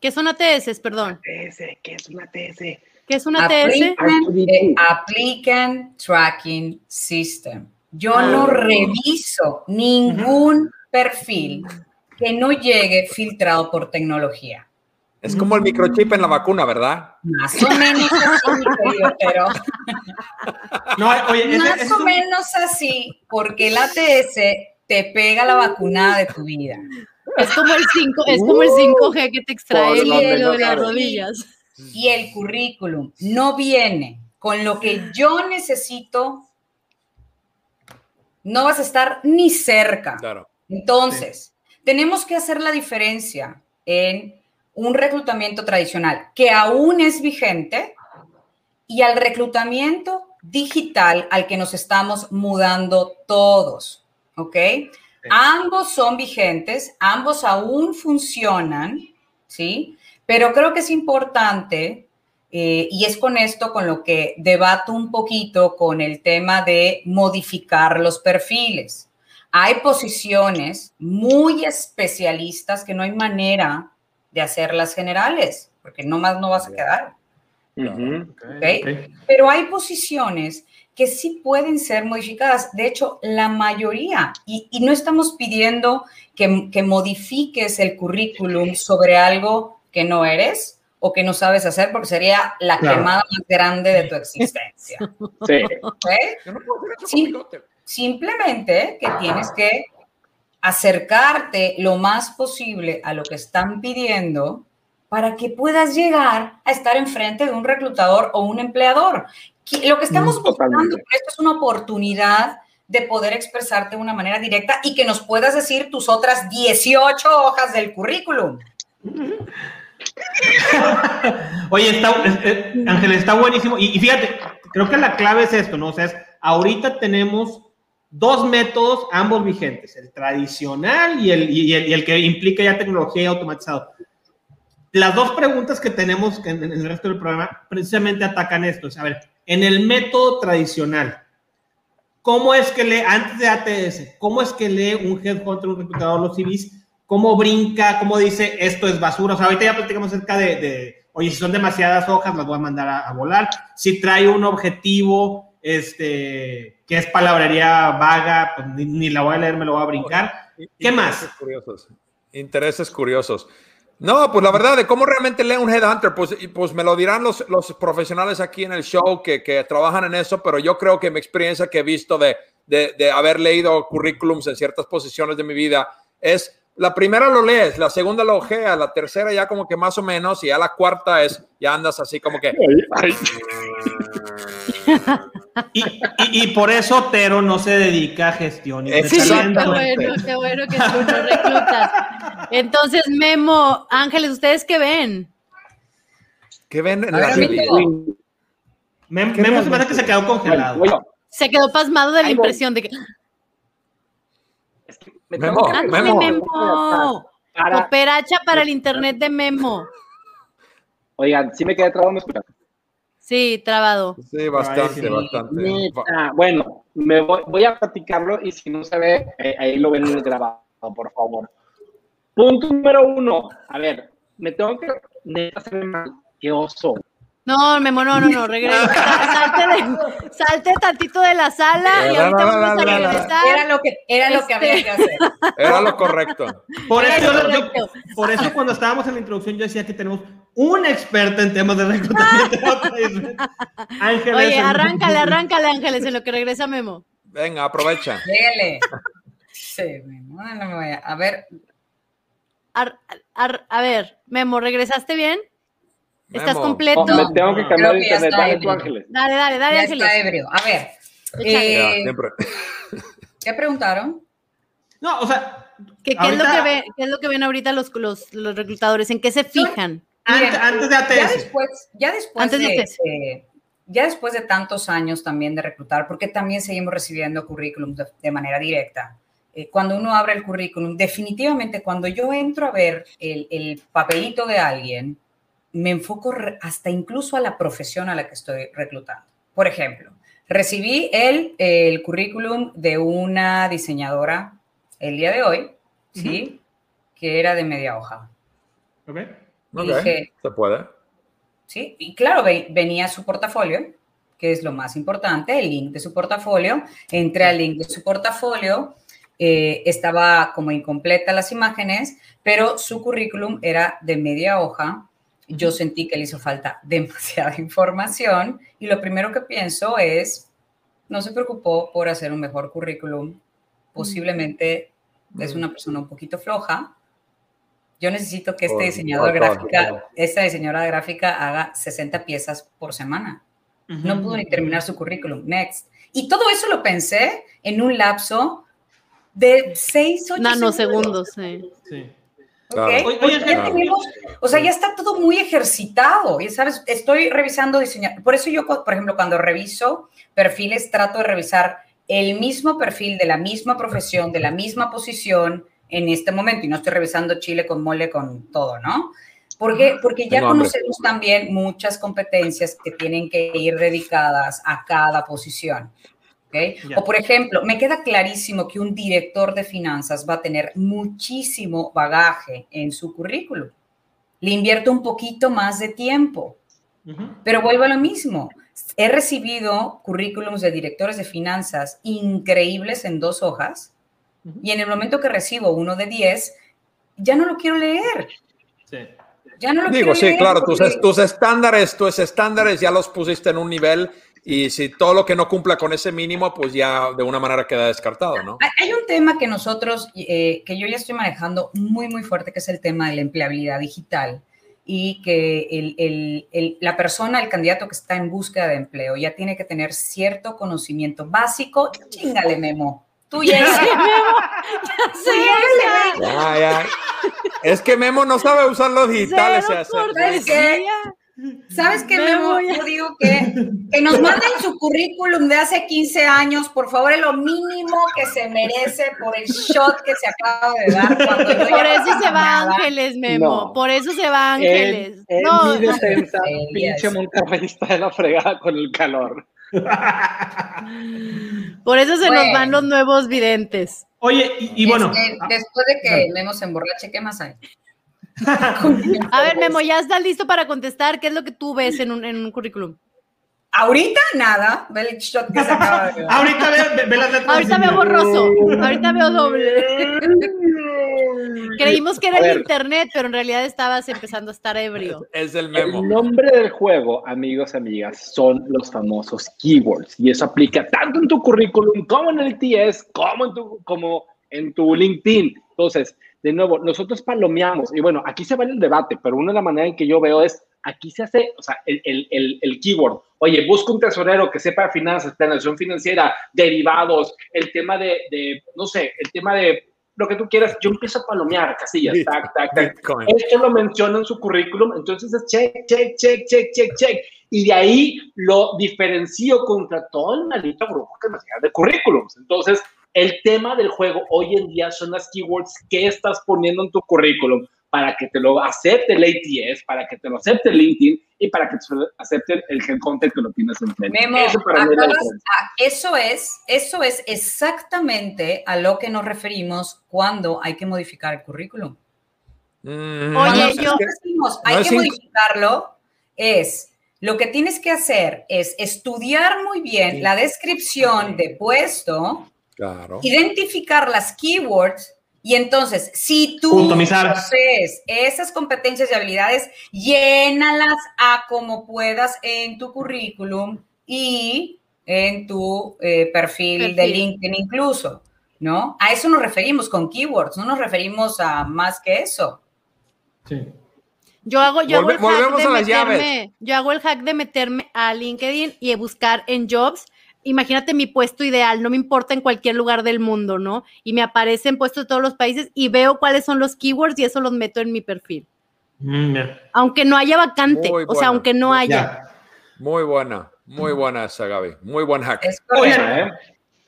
¿Qué son ATS? Perdón. TS, ¿qué es una TS? ¿Qué es un ATS? Applicant, eh, Applicant Tracking System. Yo no reviso ningún perfil que no llegue filtrado por tecnología. Es como el microchip en la vacuna, ¿verdad? Más o menos así, querido, pero No, oye, ese- más es o un- menos así, porque el ATS te pega la vacunada de tu vida. Es como el 5, es como el 5G que te extrae el hielo de las rodillas. y el currículum no viene con lo que yo necesito, no vas a estar ni cerca. Claro. Entonces, tenemos que hacer la diferencia en un reclutamiento tradicional que aún es vigente y al reclutamiento digital al que nos estamos mudando todos, ¿ok? Ambos son vigentes, ambos aún funcionan, ¿sí? Pero creo que es importante, eh, y es con esto con lo que debato un poquito con el tema de modificar los perfiles. Hay posiciones muy especialistas que no hay manera de hacerlas generales, porque no más no vas a quedar. Pero hay posiciones que sí pueden ser modificadas. De hecho, la mayoría, y, y no estamos pidiendo que, que modifiques el currículum sobre algo que no eres o que no sabes hacer, porque sería la Claro. quemada más grande de tu existencia. Sí. ¿ok? Yo no puedo hacer eso Sí. con bigote. Simplemente que tienes que acercarte lo más posible a lo que están pidiendo para que puedas llegar a estar enfrente de un reclutador o un empleador. Lo que estamos buscando esto es una oportunidad de poder expresarte de una manera directa y que nos puedas decir tus otras 18 hojas del currículum. Oye, está, es- es- Ángel, está buenísimo. Y, y fíjate, creo que la clave es esto, ¿no? O sea, es, ahorita tenemos dos métodos, ambos vigentes, el tradicional y el, y el, y el que implica ya tecnología y automatizado. Las dos preguntas que tenemos en, en el resto del programa precisamente atacan esto. Es, a ver, en el método tradicional, ¿cómo es que lee, antes de ATS, cómo es que lee un headhunter, un reclutador los CVs? ¿Cómo brinca? ¿Cómo dice esto es basura? O sea, ahorita ya platicamos acerca de, de, oye, si son demasiadas hojas, las voy a mandar a, a volar. Si trae un objetivo, este, que es palabrería vaga, pues ni, ni la voy a leer, me lo voy a brincar. ¿Qué más? Intereses curiosos. Intereses curiosos. No, pues la verdad, de cómo realmente lee un headhunter, pues, pues me lo dirán los, los profesionales aquí en el show que, que trabajan en eso, pero yo creo que mi experiencia que he visto de, de, de haber leído currículums en ciertas posiciones de mi vida es, la primera lo lees, la segunda lo ojeas, la tercera ya como que más o menos, y ya la cuarta es, ya andas así como que... Y, y, y por eso Otero no se dedica a gestión. y Sí, qué bueno, qué bueno que tú no reclutas. Entonces, Memo, Ángeles, ¿ustedes qué ven? ¿Qué ven en la ver, realidad? amigo. Mem- ¿Qué Memo se hace que se quedó congelado. Se quedó pasmado de la impresión de que. Me Memo. Para, Cooperacha para el internet de Memo. oigan, si me quedé trabado, ¿me escuchan? Sí, trabado. Sí, bastante, sí. bastante. Neta. Bueno, me voy, voy a platicarlo y si no se ve, eh, ahí lo ven grabado, por favor. Punto número uno. A ver, me tengo que. Neta, se ve mal. Qué oso. No, Memo, no, no, no, regresa. Salte, de- salte tantito de la sala y ahorita la, vamos a la, regresar. Era lo que, era lo que Este- había que hacer. Era lo correcto. Por eso, yo- yo- Correcto. por eso cuando estábamos en la introducción yo decía que tenemos un experto en temas de reclutamiento. Ángeles. Oye, arráncale, arráncale, Ángeles, en lo que regresa Memo. Venga, aprovecha. Dégale. Sí, no, no me vaya. A ver, Ar- ar- a ver, Memo, ¿regresaste bien? ¿Estás Memo. completo? Oh, me tengo que cambiar ya internet. está Dale tú. Ángeles. Dale, dale, dale, ya Ángeles. está ebrio. A ver. Ya, eh. ¿qué preguntaron? No, o sea, ¿Qué, qué es lo ahorita- que ven, qué es lo que ven ahorita los, los, los reclutadores? ¿En qué se fijan? antes, antes de Ya ATS. después, ya después Antes de de, ATS. de- ya después de tantos años también de reclutar, porque también seguimos recibiendo currículum de, de manera directa. Eh, cuando uno abre el currículum, definitivamente cuando yo entro a ver el, el papelito de alguien, me enfoco hasta incluso a la profesión a la que estoy reclutando. Por ejemplo, recibí el, el currículum de una diseñadora el día de hoy, ¿sí? Que era de media hoja. Ok. Ok, dije- se puede. ¿sí? Y claro, ve- venía su portafolio, que es lo más importante, el link de su portafolio. Entré al link de su portafolio, eh, estaba como incompleta las imágenes, pero su currículum era de media hoja. Yo sentí que le hizo falta demasiada información y lo primero que pienso es, no se preocupó por hacer un mejor currículum, posiblemente es una persona un poquito floja. Yo necesito que este diseñador gráfica, esta diseñadora gráfica haga 60 piezas por semana. No pudo ni terminar su currículum. Next. Y todo eso lo pensé en un lapso de 6, 8 Nanosegundos, sí. Sí. Claro. Oye, Oye, oye, ya claro. tenemos, o sea, ya está todo muy ejercitado, ya sabes, estoy revisando diseñar, por eso yo, por ejemplo, cuando reviso perfiles, trato de revisar el mismo perfil de la misma profesión, de la misma posición en este momento, y no estoy revisando chile con mole con todo, ¿no? Porque, porque ya conocemos también muchas competencias que tienen que ir dedicadas a cada posición. ¿Ok? Ya. O por ejemplo, me queda clarísimo que un director de finanzas va a tener muchísimo bagaje en su currículum. Le invierto un poquito más de tiempo, Ujú. pero vuelvo a lo mismo. He recibido currículums de directores de finanzas increíbles en dos hojas Ujú. y en el momento que recibo uno de 10, ya no lo quiero leer. Sí. Ya no lo Digo, quiero sí, leer claro, tus, porque- tus estándares, tus estándares ya los pusiste en un nivel y si todo lo que no cumpla con ese mínimo, pues ya de una manera queda descartado, ¿no? Hay- un tema que nosotros, eh, que yo ya estoy manejando muy, muy fuerte, que es el tema de la empleabilidad digital y que el- el- el- la persona, el candidato que está en búsqueda de empleo, ya tiene que tener cierto conocimiento básico. Chingale, Memo. Tú ya Sí, Ya, ya. Es que Memo no sabe usar los digitales. Cero o sea, cortesía. ¿Sabes qué, Memo. Yo digo que, que nos manden su currículum de hace 15 años, por favor, es lo mínimo que se merece por el shot que se acaba de dar. Por eso no se va nada. Ángeles, Memo. No. Por eso se va Ángeles. En, en no, mi defensa, Sí, pinche. Monterrey está de la fregada con el calor. por eso se nos van los nuevos videntes. Oye, y, y bueno, Este, ah, después de que. Memo se emborrache, ¿qué más hay? A ver, Memo, ya estás listo para contestar. ¿Qué es lo que tú ves en un, en un currículum? Ahorita nada, ve el shot que se acaba de ahorita ve, ve- ve las letras. Ahorita veo borroso. Ahorita veo doble. Creímos que era el internet, pero en realidad estabas empezando a estar ebrio. Es el Memo. El nombre del juego, amigos, amigas, son los famosos keywords y eso aplica tanto en tu currículum como en el TS, como en tu, como en tu LinkedIn. Entonces, de nuevo, nosotros palomeamos y bueno, aquí se vale el debate, pero una de las maneras en que yo veo es, aquí se hace, o sea, el, el, el, el keyword. Oye, busca un tesorero que sepa finanzas, planeación financiera, derivados, el tema de, de, no sé, el tema de lo que tú quieras. Yo empiezo a palomear casillas, tac, tac, tac. Bitcoin. Esto lo menciona en su currículum, entonces es check, check, check, check, check, check. Y de ahí lo diferencio contra todo el maldito grupo que me llega de currículums. Entonces, El tema del juego hoy en día son las keywords que estás poniendo en tu currículum para que te lo acepte el ATS, para que te lo acepte el LinkedIn y para que te lo acepte el headhunter que lo tienes enfrente. Memo, Eso para mí es acabas- ah, eso es, eso es exactamente a lo que nos referimos cuando hay que modificar el currículum. Mm, Oye, yo- decimos no hay que modificarlo, es lo que tienes que hacer es estudiar muy bien la descripción de puesto, Claro. identificar las keywords y entonces, si tú Customizar. posees esas competencias y habilidades, llénalas a como puedas en tu currículum y en tu eh, perfil, de. LinkedIn incluso, ¿no? A eso nos referimos con keywords, no nos referimos a más que eso. Sí. Yo hago, yo hago Volve- el hack volvemos de a las meterme, yo hago el hack de meterme a LinkedIn y buscar en jobs. Imagínate mi puesto ideal, no me importa en cualquier lugar del mundo, ¿no? Y me aparecen puestos de todos los países y veo cuáles son los keywords y eso los meto en mi perfil. Mm. Aunque no haya vacante, Muy o buena. sea, aunque no haya. Ya. Muy buena, muy buena esa, Gaby. Muy buen hack. Es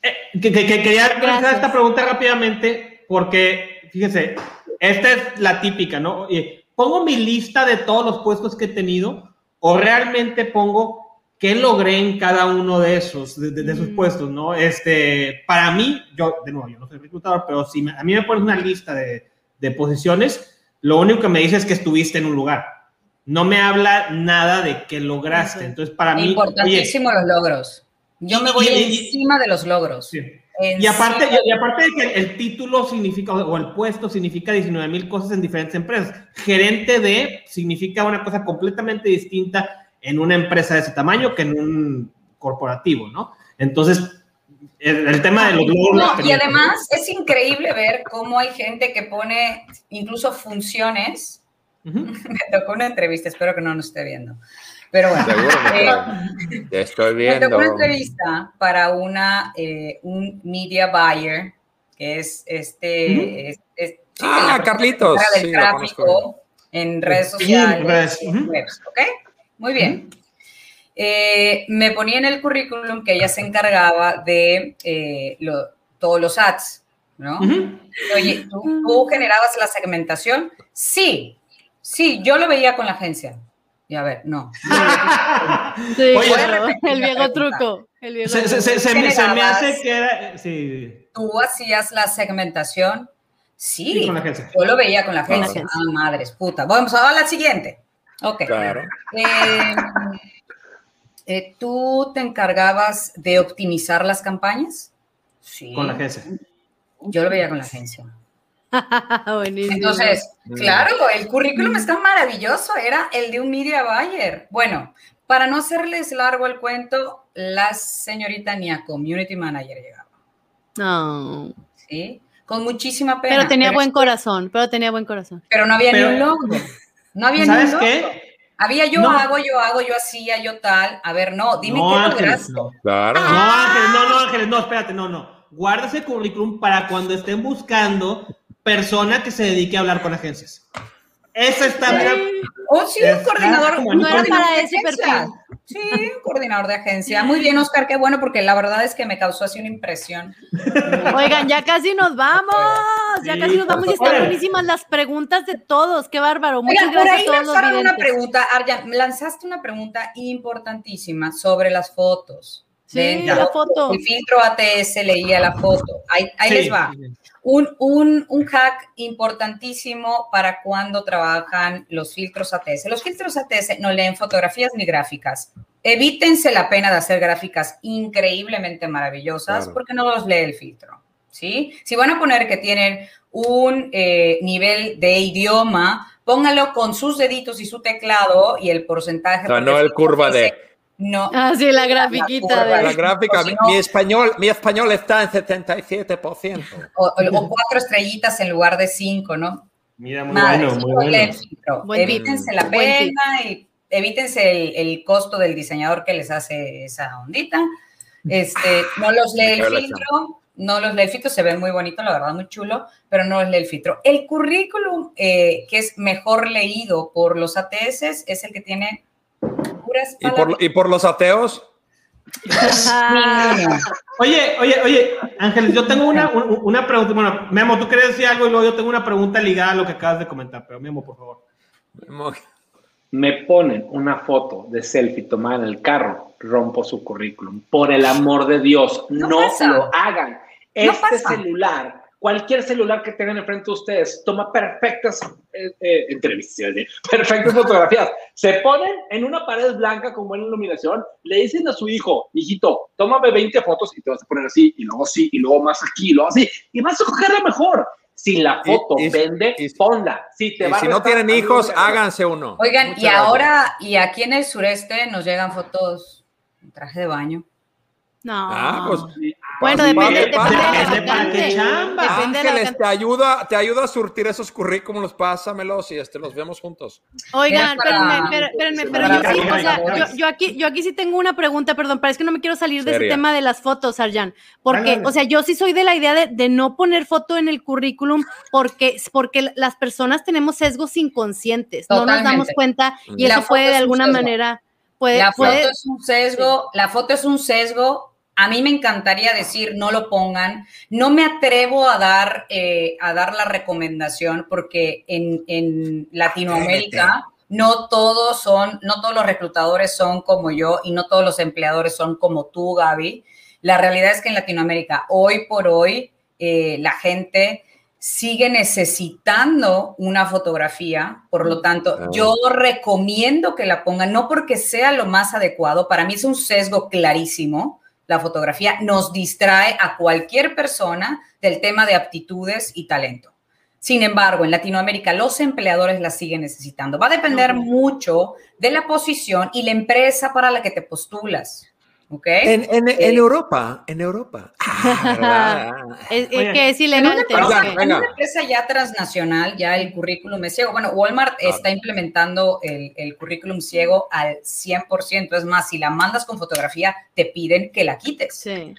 eh, que, que- que quería hacer esta pregunta rápidamente porque, fíjese, esta es la típica, ¿no? Oye, ¿Pongo mi lista de todos los puestos que he tenido o realmente pongo qué logré en cada uno de esos, de, de- esos Mm. puestos, ¿no? Este, para mí, yo, de nuevo, yo no soy reclutador, pero si me- a mí me pones una lista de, de posiciones, lo único que me dice es que estuviste en un lugar. No me habla nada de que lograste. Ujú. Entonces, para mí, oye, Importantísimo los logros. Yo me voy y- encima de los logros. sí. Y aparte, y, aparte de que el, el título significa, o el puesto significa 19 mil cosas en diferentes empresas. Gerente de significa una cosa completamente distinta en una empresa de ese tamaño que en un corporativo, ¿no? Entonces, el, el tema de los logros. la No, y además es increíble ver cómo hay gente que pone incluso funciones. ¿no? Ujú. Me tocó una entrevista, espero que no nos esté viendo. Pero bueno, eh, Te estoy me tocó viendo. una entrevista para una, eh, un media buyer, que es este... es- es- sí, Ah, Carlitos, sí, del lo tráfico en redes Sí, sociales, redes, en ujú. webs, ¿ok? Muy bien. Eh, me ponía en el currículum que ella se encargaba de eh, lo- todos los ads, ¿no? Ujú. Oye, ¿tú, tú generabas la segmentación? Sí, sí, yo lo veía con la agencia. Y a ver, no. Sí, Oye, claro, el viejo truco. El viejo Se, se- truco. se- se me, se me Generabas- hace que era. Sí, ¿Tú hacías la segmentación? sí, Sí, con la agencia. yo lo veía con la Con la agencia. agencia. Ah, madres, puta. Vamos a la siguiente. Ok. Claro. Eh, eh, ¿Tú te encargabas de optimizar las campañas? Sí. Con la agencia. Yo lo veía con la agencia. Buenísimo. Entonces, Mm. claro, el currículum está maravilloso, era el de un media buyer. Bueno, para no hacerles largo el cuento, la señorita ni a community manager llegaba, No. ¿sí? Con muchísima pena. Pero tenía pero, buen corazón, pero tenía buen corazón. pero no había Pero- ni un logro. No había ¿Sabes ni qué? Había yo No. hago, yo hago, yo hacía, yo tal. A ver, no, dime no, qué Ángeles, lograste. no. Claro. No, Ángeles, no, no, Ángeles, no, espérate, no, no. Guarda ese currículum para cuando estén buscando persona que se dedique a hablar con agencias. Esa está, mira, Oh, sí, un coordinador. no era para ese perfil. Sí, un coordinador de agencia. Muy bien, Oscar, qué bueno, porque la verdad es que me causó así una impresión. Oigan, ya casi nos vamos. Ya Sí, casi nos vamos y están buenísimas las preguntas de todos. Qué bárbaro. Muchas Oigan, por gracias ahí a todos los lanzaron una pregunta, Arjan, lanzaste una pregunta importantísima sobre las fotos. Sí, Dentro la foto. El filtro ATS leía la foto. Ahí, ahí sí, les va. Un, un, un hack importantísimo para cuando trabajan los filtros ATS. Los filtros ATS no leen fotografías ni gráficas. Evítense la pena de hacer gráficas increíblemente maravillosas Claro. porque no los lee el filtro. ¿sí? Si van a poner que tienen un eh, nivel de idioma, póngalo con sus deditos y su teclado y el porcentaje. O sea, no el curva de. No, Ah, sí, la grafiquita curva, de. La gráfica, si mi, no- mi español, mi español está en 77%. o, o cuatro estrellitas en lugar de cinco, ¿no? Mira, muy Madre, bueno, muy bueno. el filtro. Buen tip. Evítense la pena y evítense el, el costo del diseñador que les hace esa ondita. Este, no los lee el filtro, no los lee el filtro, se ve muy bonito, la verdad, muy chulo, pero no los lee el filtro. El currículum eh, que es mejor leído por los ATS es el que tiene puras ¿Y por, y por los ateos? Ninguno. Oye, oye, oye, Ángeles, yo tengo una, un- una pregunta. Bueno, Memo, tú querías decir algo y luego yo tengo una pregunta ligada a lo que acabas de comentar, pero Memo, por favor. me ponen una foto de selfie tomada en el carro, rompo su currículum. Por el amor de Dios, no, lo hagan. No Este pasa. celular, cualquier celular que tengan enfrente de ustedes, toma perfectas eh, eh, entrevistas, perfectas fotografías. Se ponen en una pared blanca con buena iluminación, le dicen a su hijo, hijito, tómame 20 fotos y te vas a poner así, y luego así, y luego más aquí, y luego así, y vas a coger la mejor. Si la foto y- vende, y- ponla. Si te Y va a si no tienen hijos, háganse uno. Oigan, Muchas y gracias. ahora, y aquí en el sureste nos llegan fotos en traje de baño. No. Ah, pues, bueno, depende, depende vale. de la Depende para vacante. qué chamba. Depende de la Ángeles, vacante. te ayuda, te ayuda a surtir esos currículums, pásamelos y este, los vemos juntos. Oigan, espérenme, espérenme, espérenme, pero yo sí, o sea, yo, yo aquí, yo aquí sí tengo una pregunta, perdón, pero es que no me quiero salir de ese tema de las fotos, Arjan, porque, o sea, yo sí soy de la idea de, de no poner foto en el currículum porque, porque las personas tenemos sesgos inconscientes, no nos damos Totalmente. cuenta y La eso puede de alguna manera, puede, La puede, foto es un sesgo, la foto es un sesgo. A mí me encantaría decir no lo pongan. No me atrevo a dar, eh, a dar la recomendación porque en, en Latinoamérica no todos son, no todos los reclutadores son como yo y no todos los empleadores son como tú, Gaby. La realidad es que en Latinoamérica, hoy por hoy, eh, la gente sigue necesitando una fotografía, por lo tanto, yo recomiendo que la pongan, no porque sea lo más adecuado, para mí es un sesgo clarísimo, la fotografía nos distrae a cualquier persona del tema de aptitudes y talento. Sin embargo, en Latinoamérica los empleadores la siguen necesitando. Va a depender mucho de la posición y la empresa para la que te postulas. ¿Ok? En, en, Eh, en Europa, en Europa. Ah, es, es Oye. que es ilegal. en una empresa ya transnacional, ya el currículum es ciego. Bueno, Walmart está implementando el, el currículum ciego al 100%. Es más, si la mandas con fotografía, te piden que la quites. Sí.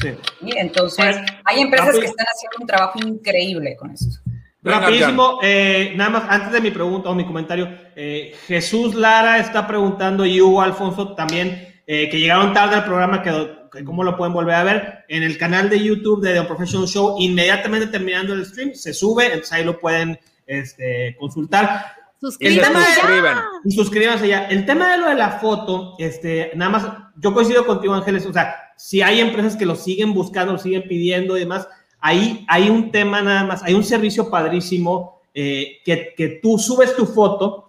Sí. Entonces, Bueno, hay empresas rápido. que están haciendo un trabajo increíble con esto. Rapidísimo, eh, nada más antes de mi pregunta o mi comentario, eh, Jesús Lara está preguntando y Hugo Alfonso también, eh, que llegaron tarde al programa, que, que cómo lo pueden volver a ver en el canal de YouTube de The Professional Show, inmediatamente terminando el stream, se sube, entonces ahí lo pueden este, consultar. Suscríbanse ya. Y suscríbanse ya. El tema de lo de la foto, este, nada más, yo coincido contigo, Ángeles, o sea, si hay empresas que lo siguen buscando, lo siguen pidiendo y demás, ahí hay un tema nada más, hay un servicio padrísimo eh, que, que tú subes tu foto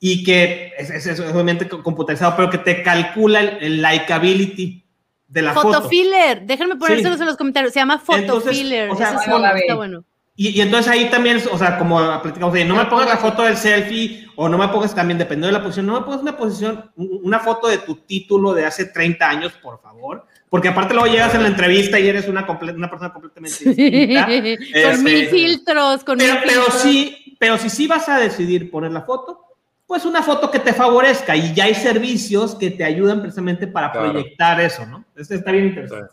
y que es, es- es obviamente computarizado, pero que te calcula el, el likability de la foto. Fotofiller, déjenme ponérselos Sí. en los comentarios. Se llama fotofiller. o sea, sí, bueno, está bueno. Y, y entonces ahí también, o sea, como platicamos, no me pongas la foto del selfie o no me pongas también, dependiendo de la posición, no me pongas una posición, un- una foto de tu título de hace 30 años, por favor. Porque aparte luego llegas en la entrevista y eres una, una persona completamente distinta. con Este, mil filtros, con Pero, mil pero filtros. sí, pero si sí vas a decidir poner la foto, pues una foto que te favorezca y ya hay servicios que te ayudan precisamente para Claro. proyectar eso, ¿no? Este está bien interesante.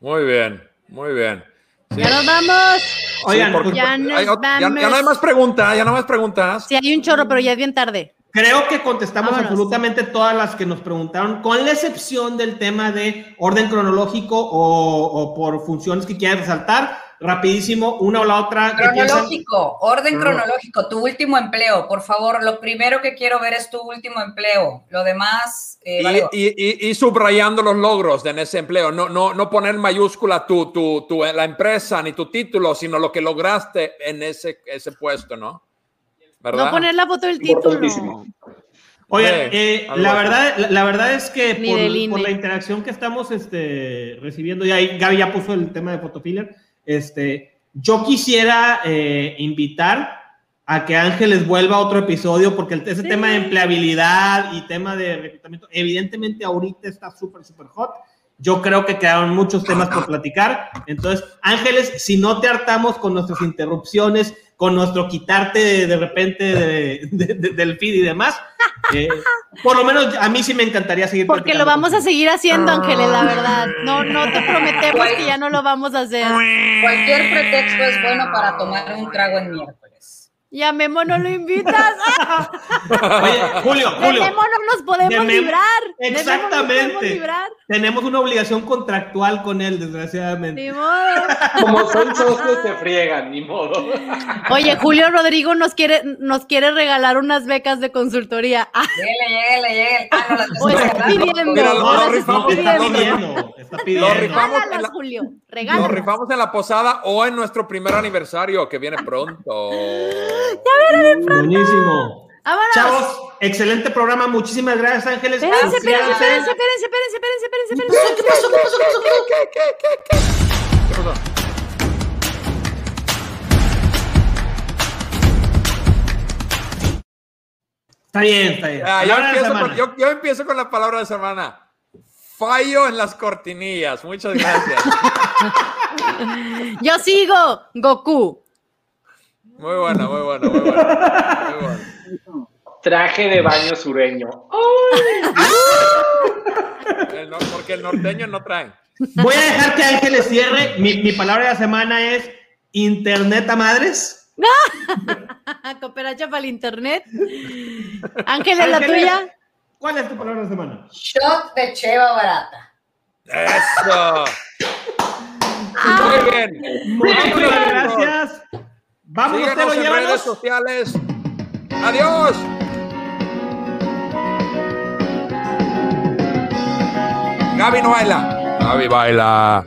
Muy bien, muy bien. Sí. Ya nos vamos. Oigan, porque- Ya nos hay ya- no hay más preguntas, ya no hay más preguntas. Sí, hay un chorro, pero ya es bien tarde. Creo que contestamos Vámonos. absolutamente todas las que nos preguntaron, con la excepción del tema de orden cronológico o, o por funciones que quieras resaltar. Rapidísimo, una o la otra. Cronológico, orden Crono- cronológico, tu último empleo, por favor. Lo primero que quiero ver es tu último empleo. Lo demás, eh, Y, y- y- y subrayando los logros de en ese empleo, no, no, no poner mayúscula tu, tu, tu- la empresa ni tu título, sino lo que lograste en ese, ese puesto, ¿no? ¿Verdad? No poner la foto del título. Oigan, eh, la, verdad, la, la verdad es que por, por la interacción que estamos este, recibiendo, y ahí Gaby ya puso el tema de Photofiller, este, yo quisiera eh, invitar a que Ángeles vuelva a otro episodio, porque ese Sí. tema de empleabilidad y tema de reclutamiento, evidentemente ahorita está súper, súper hot. Yo creo que quedaron muchos temas por platicar. Entonces, Ángeles, si no te hartamos con nuestras interrupciones, con nuestro quitarte de, de repente de- de- de- del feed y demás, eh, por lo menos a mí sí me encantaría seguir Porque lo vamos a seguir haciendo, Ángeles, la verdad. No, no te prometemos que ya no lo vamos a hacer. Cualquier pretexto es bueno para tomar un trago en miércoles. Y a Memo no lo invitas. Oye, Julio, De Julio. Memo no nos podemos De Memo- librar. De Memo no nos podemos Exactamente. librar. Tenemos una obligación contractual con él, desgraciadamente. Ni modo. Como son socios, se friegan, ni modo. Oye, Julio Rodrigo nos quiere, nos quiere regalar unas becas de consultoría. Ah, Lléguele, lléguele, lléguele. Ah, no, las o está pidiendo. Mira, lo rifamos, está Está lo pidiendo. está Lo pidiendo. rifamos en la- Julio. Nos Regálalas. rifamos en la posada o en nuestro primer aniversario que viene pronto. Buenísimo. Vámonos. Chavos, excelente programa. Muchísimas gracias, Ángeles. Espérense, espérense, espérense, espérense, espérense, espérense, espérense, espérense. ¿Qué pasó? Está bien, está bien. Ah, yo, empiezo con, yo- yo empiezo con la palabra de semana. Fallo en las cortinillas. Muchas gracias. Yo sigo, Goku. Muy buena, muy buena, muy buena. Muy buena. Traje de baño sureño. El porque el norteño no trae. Voy a dejar que Ángeles cierre. Mi, mi palabra de la semana es Internet a madres. Cooperacha para el internet. Ángeles, la Ángeles. tuya. ¿Cuál es tu palabra de la semana? Shot de cheva barata. Eso. Muy bien. Muchísimas gracias. Vamos, Otero, en redes llévanos. sociales. Adiós. Gaby no baila. Gaby baila.